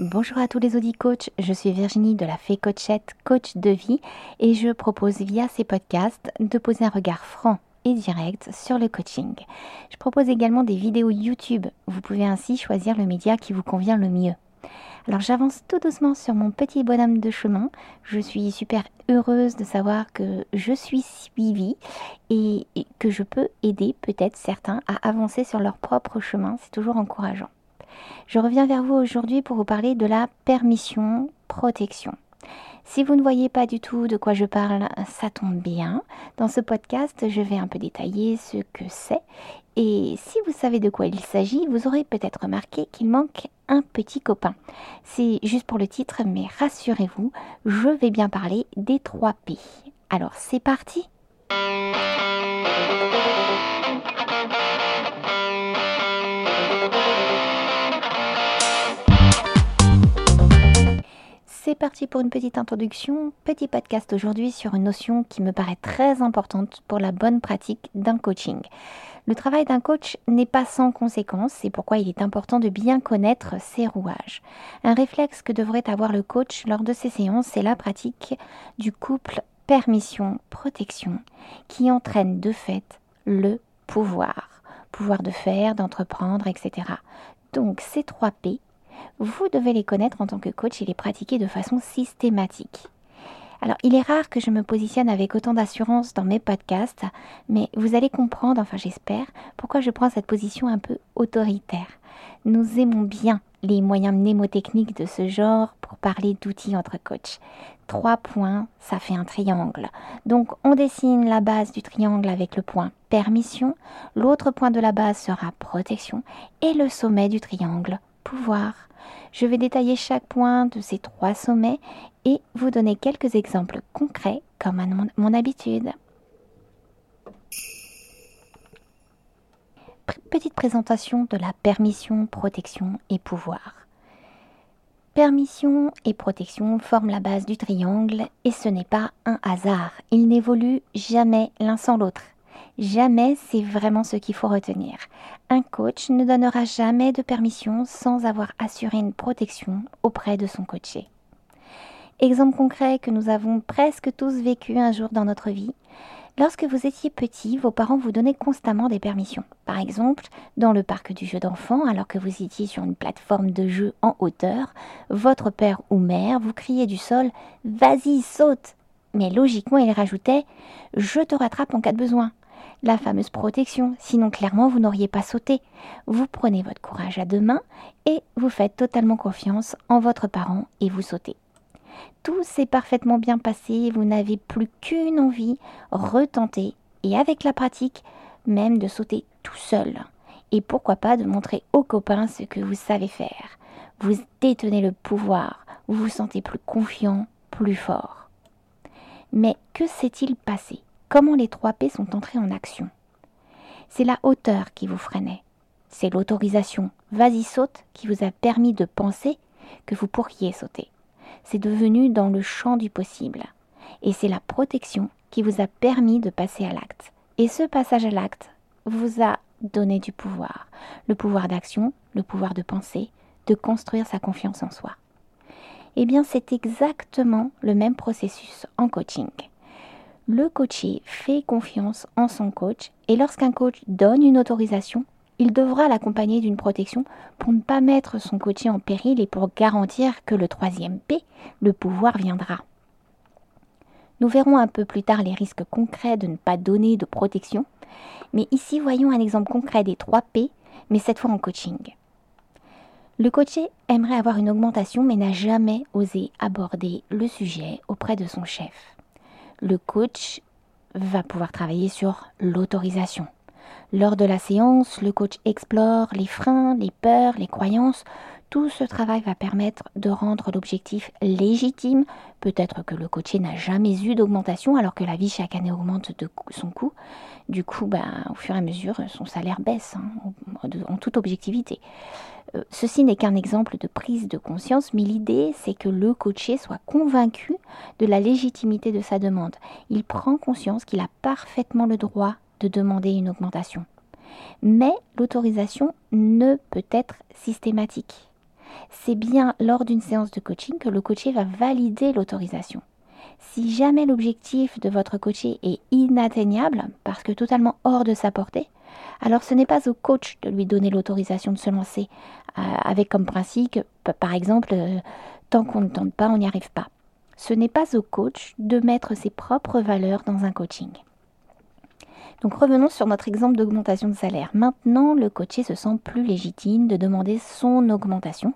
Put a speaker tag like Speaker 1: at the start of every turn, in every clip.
Speaker 1: Bonjour à tous les audits coachs, je suis Virginie de la Fée Coachette, coach de vie, et je propose via ces podcasts de poser un regard franc et direct sur le coaching. Je propose également des vidéos YouTube, vous pouvez ainsi choisir le média qui vous convient le mieux. Alors j'avance tout doucement sur mon petit bonhomme de chemin. Je suis super heureuse de savoir que je suis suivie et que je peux aider peut-être certains à avancer sur leur propre chemin. C'est toujours encourageant. Je reviens vers vous aujourd'hui pour vous parler de la permission protection. Si vous ne voyez pas du tout de quoi je parle, ça tombe bien. Dans ce podcast, je vais un peu détailler ce que c'est. Et si vous savez de quoi il s'agit, vous aurez peut-être remarqué qu'il manque un petit copain. C'est juste pour le titre, mais rassurez-vous, je vais bien parler des 3 P. Alors c'est parti C'est parti pour une petite introduction, petit podcast aujourd'hui sur une notion qui me paraît très importante pour la bonne pratique d'un coaching. Le travail d'un coach n'est pas sans conséquences, c'est pourquoi il est important de bien connaître ses rouages. Un réflexe que devrait avoir le coach lors de ses séances, c'est la pratique du couple permission-protection qui entraîne de fait le pouvoir. Pouvoir de faire, d'entreprendre, etc. Donc ces trois P, vous devez les connaître en tant que coach et les pratiquer de façon systématique. Alors, il est rare que je me positionne avec autant d'assurance dans mes podcasts, mais vous allez comprendre, enfin j'espère, pourquoi je prends cette position un peu autoritaire. Nous aimons bien les moyens mnémotechniques de ce genre pour parler d'outils entre coachs. Trois points, ça fait un triangle. Donc on dessine la base du triangle avec le point permission, l'autre point de la base sera protection et le sommet du triangle pouvoir. Je vais détailler chaque point de ces trois sommets et vous donner quelques exemples concrets comme à mon, habitude. Petite présentation de la permission, protection et pouvoir. Permission et protection forment la base du triangle et ce n'est pas un hasard. Ils n'évoluent jamais l'un sans l'autre. Jamais, c'est vraiment ce qu'il faut retenir. Un coach ne donnera jamais de permission sans avoir assuré une protection auprès de son coaché. Exemple concret que nous avons presque tous vécu un jour dans notre vie. Lorsque vous étiez petit, vos parents vous donnaient constamment des permissions. Par exemple, dans le parc du jeu d'enfant, alors que vous étiez sur une plateforme de jeu en hauteur, votre père ou mère vous criait du sol Vas-y, saute Mais logiquement, il rajoutait Je te rattrape en cas de besoin la fameuse protection, sinon clairement vous n'auriez pas sauté. Vous prenez votre courage à deux mains et vous faites totalement confiance en votre parent et vous sautez. Tout s'est parfaitement bien passé, vous n'avez plus qu'une envie, retenter et avec la pratique, même de sauter tout seul. Et pourquoi pas de montrer aux copains ce que vous savez faire. Vous détenez le pouvoir, vous vous sentez plus confiant, plus fort. Mais que s'est-il passé? Comment les trois P sont entrés en action? C'est la hauteur qui vous freinait. C'est l'autorisation vas-y saute qui vous a permis de penser que vous pourriez sauter. C'est devenu dans le champ du possible. Et c'est la protection qui vous a permis de passer à l'acte. Et ce passage à l'acte vous a donné du pouvoir. Le pouvoir d'action, le pouvoir de penser, de construire sa confiance en soi. Eh bien, c'est exactement le même processus en coaching le coaché fait confiance en son coach et lorsqu'un coach donne une autorisation, il devra l'accompagner d'une protection pour ne pas mettre son coaché en péril et pour garantir que le troisième P, le pouvoir, viendra. Nous verrons un peu plus tard les risques concrets de ne pas donner de protection, mais ici voyons un exemple concret des 3 P, mais cette fois en coaching. Le coaché aimerait avoir une augmentation mais n'a jamais osé aborder le sujet auprès de son chef le coach va pouvoir travailler sur l'autorisation. Lors de la séance, le coach explore les freins, les peurs, les croyances. Tout ce travail va permettre de rendre l'objectif légitime. Peut-être que le coaché n'a jamais eu d'augmentation alors que la vie chaque année augmente de son coût. Du coup, ben, au fur et à mesure, son salaire baisse hein, en toute objectivité. Euh, ceci n'est qu'un exemple de prise de conscience, mais l'idée c'est que le coaché soit convaincu de la légitimité de sa demande. Il prend conscience qu'il a parfaitement le droit de demander une augmentation. Mais l'autorisation ne peut être systématique. C'est bien lors d'une séance de coaching que le coaché va valider l'autorisation. Si jamais l'objectif de votre coaché est inatteignable, parce que totalement hors de sa portée, alors ce n'est pas au coach de lui donner l'autorisation de se lancer, euh, avec comme principe, par exemple, euh, tant qu'on ne tente pas, on n'y arrive pas. Ce n'est pas au coach de mettre ses propres valeurs dans un coaching. Donc revenons sur notre exemple d'augmentation de salaire. Maintenant, le coaché se sent plus légitime de demander son augmentation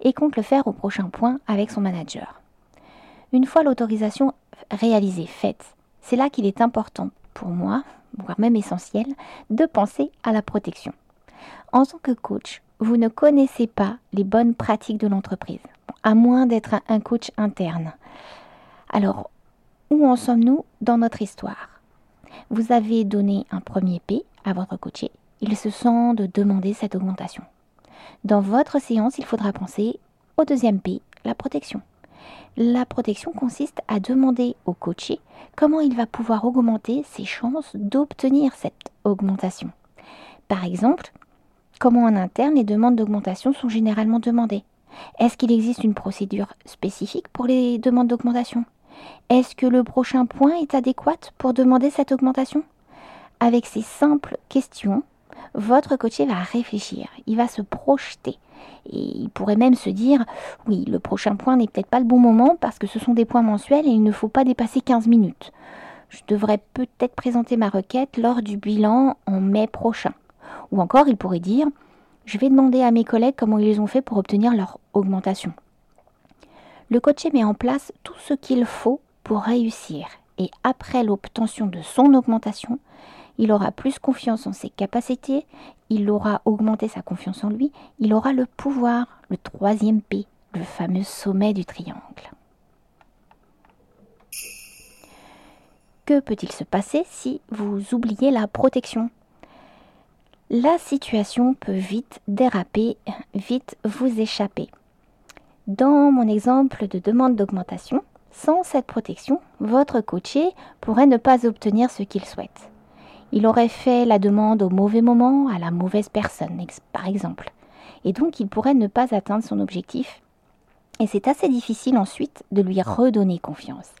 Speaker 1: et compte le faire au prochain point avec son manager. Une fois l'autorisation réalisée, faite, c'est là qu'il est important pour moi, voire même essentiel, de penser à la protection. En tant que coach, vous ne connaissez pas les bonnes pratiques de l'entreprise, à moins d'être un coach interne. Alors, où en sommes-nous dans notre histoire? Vous avez donné un premier P à votre coaché. Il se sent de demander cette augmentation. Dans votre séance, il faudra penser au deuxième P, la protection. La protection consiste à demander au coaché comment il va pouvoir augmenter ses chances d'obtenir cette augmentation. Par exemple, comment en interne les demandes d'augmentation sont généralement demandées. Est-ce qu'il existe une procédure spécifique pour les demandes d'augmentation? Est-ce que le prochain point est adéquat pour demander cette augmentation? Avec ces simples questions, votre coaché va réfléchir, il va se projeter. Et il pourrait même se dire, oui, le prochain point n'est peut-être pas le bon moment parce que ce sont des points mensuels et il ne faut pas dépasser 15 minutes. Je devrais peut-être présenter ma requête lors du bilan en mai prochain. Ou encore, il pourrait dire, je vais demander à mes collègues comment ils ont fait pour obtenir leur augmentation. Le coaché met en place tout ce qu'il faut pour réussir et après l'obtention de son augmentation, il aura plus confiance en ses capacités, il aura augmenté sa confiance en lui, il aura le pouvoir, le troisième P, le fameux sommet du triangle. Que peut-il se passer si vous oubliez la protection? La situation peut vite déraper, vite vous échapper. Dans mon exemple de demande d'augmentation, sans cette protection, votre coaché pourrait ne pas obtenir ce qu'il souhaite. Il aurait fait la demande au mauvais moment, à la mauvaise personne, par exemple. Et donc il pourrait ne pas atteindre son objectif. Et c'est assez difficile ensuite de lui redonner confiance.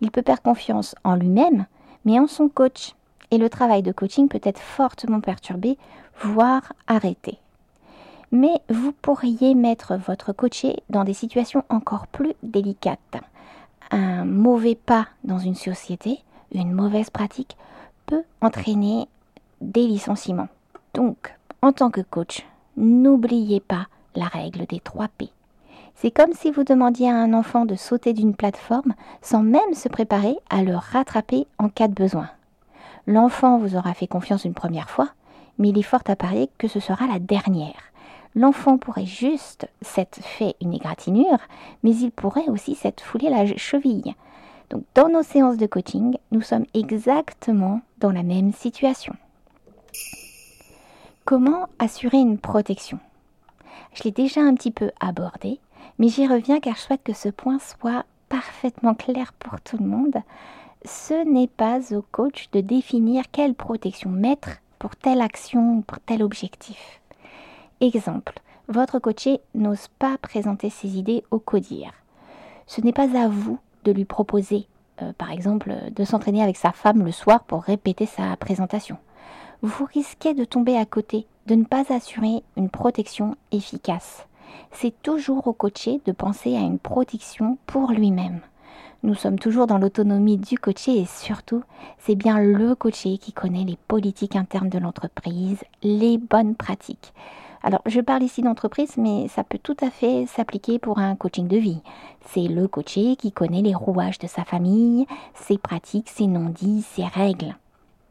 Speaker 1: Il peut perdre confiance en lui-même, mais en son coach. Et le travail de coaching peut être fortement perturbé, voire arrêté. Mais vous pourriez mettre votre coaché dans des situations encore plus délicates. Un mauvais pas dans une société, une mauvaise pratique entraîner des licenciements. Donc, en tant que coach, n'oubliez pas la règle des 3 P. C'est comme si vous demandiez à un enfant de sauter d'une plateforme sans même se préparer à le rattraper en cas de besoin. L'enfant vous aura fait confiance une première fois, mais il est fort à parier que ce sera la dernière. L'enfant pourrait juste s'être fait une égratignure, mais il pourrait aussi s'être foulé la cheville. Donc dans nos séances de coaching, nous sommes exactement dans la même situation. Comment assurer une protection? Je l'ai déjà un petit peu abordé, mais j'y reviens car je souhaite que ce point soit parfaitement clair pour tout le monde. Ce n'est pas au coach de définir quelle protection mettre pour telle action ou pour tel objectif. Exemple, votre coaché n'ose pas présenter ses idées au codir. Ce n'est pas à vous de lui proposer, euh, par exemple, de s'entraîner avec sa femme le soir pour répéter sa présentation. Vous risquez de tomber à côté, de ne pas assurer une protection efficace. C'est toujours au coaché de penser à une protection pour lui-même. Nous sommes toujours dans l'autonomie du coaché et surtout, c'est bien le coaché qui connaît les politiques internes de l'entreprise, les bonnes pratiques. Alors, je parle ici d'entreprise, mais ça peut tout à fait s'appliquer pour un coaching de vie. C'est le coaché qui connaît les rouages de sa famille, ses pratiques, ses non-dits, ses règles.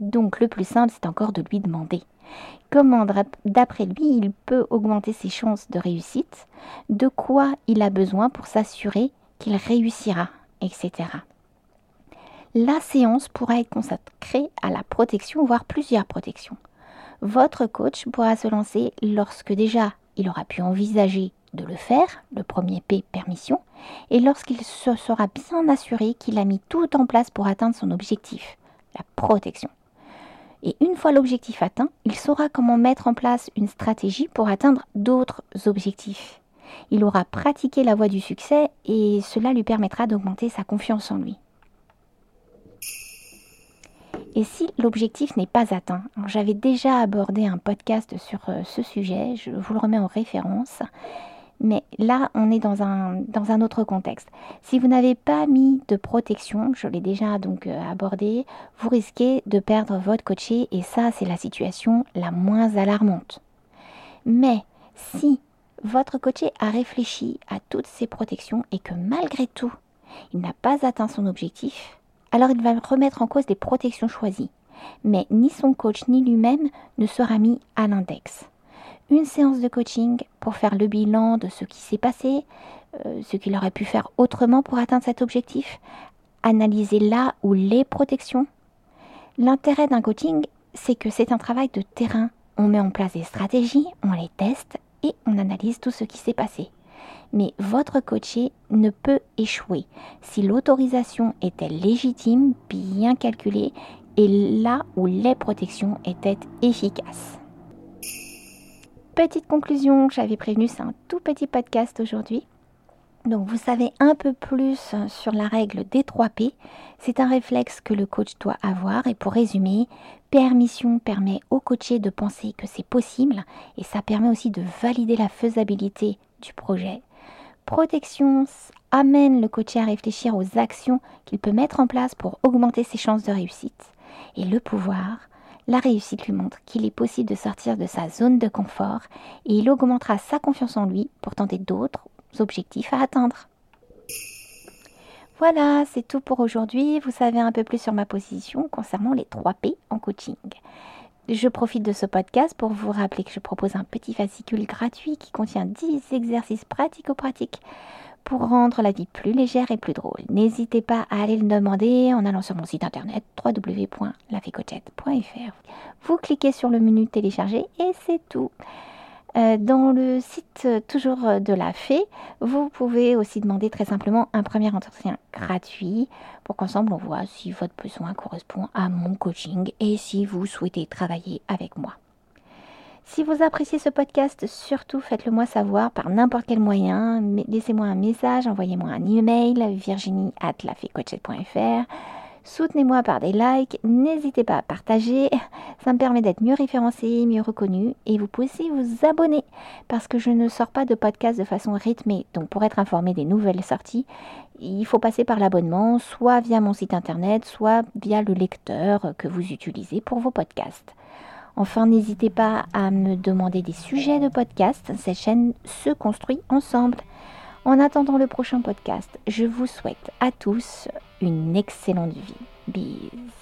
Speaker 1: Donc, le plus simple, c'est encore de lui demander comment, d'après lui, il peut augmenter ses chances de réussite, de quoi il a besoin pour s'assurer qu'il réussira, etc. La séance pourra être consacrée à la protection, voire plusieurs protections votre coach pourra se lancer lorsque déjà il aura pu envisager de le faire, le premier P, permission, et lorsqu'il se sera bien assuré qu'il a mis tout en place pour atteindre son objectif, la protection. Et une fois l'objectif atteint, il saura comment mettre en place une stratégie pour atteindre d'autres objectifs. Il aura pratiqué la voie du succès et cela lui permettra d'augmenter sa confiance en lui. Et si l'objectif n'est pas atteint, j'avais déjà abordé un podcast sur euh, ce sujet, je vous le remets en référence, mais là on est dans un, autre contexte. Si vous n'avez pas mis de protection, je l'ai déjà donc euh, abordé, vous risquez de perdre votre coaché et ça c'est la situation la moins alarmante. Mais si votre coaché a réfléchi à toutes ces protections et que malgré tout, il n'a pas atteint son objectif, alors il va remettre en cause les protections choisies. Mais ni son coach ni lui-même ne sera mis à l'index. Une séance de coaching pour faire le bilan de ce qui s'est passé, euh, ce qu'il aurait pu faire autrement pour atteindre cet objectif, analyser là ou les protections. L'intérêt d'un coaching, c'est que c'est un travail de terrain. On met en place des stratégies, on les teste et on analyse tout ce qui s'est passé. Mais votre coaché ne peut échouer si l'autorisation était légitime, bien calculée et là où les protections étaient efficaces. Petite conclusion, j'avais prévenu, c'est un tout petit podcast aujourd'hui. Donc vous savez un peu plus sur la règle des 3 P. C'est un réflexe que le coach doit avoir. Et pour résumer, permission permet au coaché de penser que c'est possible et ça permet aussi de valider la faisabilité du projet. Protection amène le coaché à réfléchir aux actions qu'il peut mettre en place pour augmenter ses chances de réussite. Et le pouvoir, la réussite lui montre qu'il est possible de sortir de sa zone de confort et il augmentera sa confiance en lui pour tenter d'autres objectifs à atteindre. Voilà, c'est tout pour aujourd'hui. Vous savez un peu plus sur ma position concernant les 3 P en coaching. Je profite de ce podcast pour vous rappeler que je propose un petit fascicule gratuit qui contient 10 exercices pratico-pratiques pour rendre la vie plus légère et plus drôle. N'hésitez pas à aller le demander en allant sur mon site internet www.lafécochette.fr. Vous cliquez sur le menu télécharger et c'est tout. Euh, dans le site euh, toujours euh, de la Fée, vous pouvez aussi demander très simplement un premier entretien gratuit pour qu'ensemble on voit si votre besoin correspond à mon coaching et si vous souhaitez travailler avec moi. Si vous appréciez ce podcast, surtout faites-le moi savoir par n'importe quel moyen. Laissez-moi un message, envoyez-moi un email virginie at Soutenez-moi par des likes, n'hésitez pas à partager, ça me permet d'être mieux référencé, mieux reconnu et vous pouvez aussi vous abonner parce que je ne sors pas de podcast de façon rythmée. Donc pour être informé des nouvelles sorties, il faut passer par l'abonnement, soit via mon site internet, soit via le lecteur que vous utilisez pour vos podcasts. Enfin, n'hésitez pas à me demander des sujets de podcast. Cette chaîne se construit ensemble. En attendant le prochain podcast, je vous souhaite à tous une excellente vie. Bise.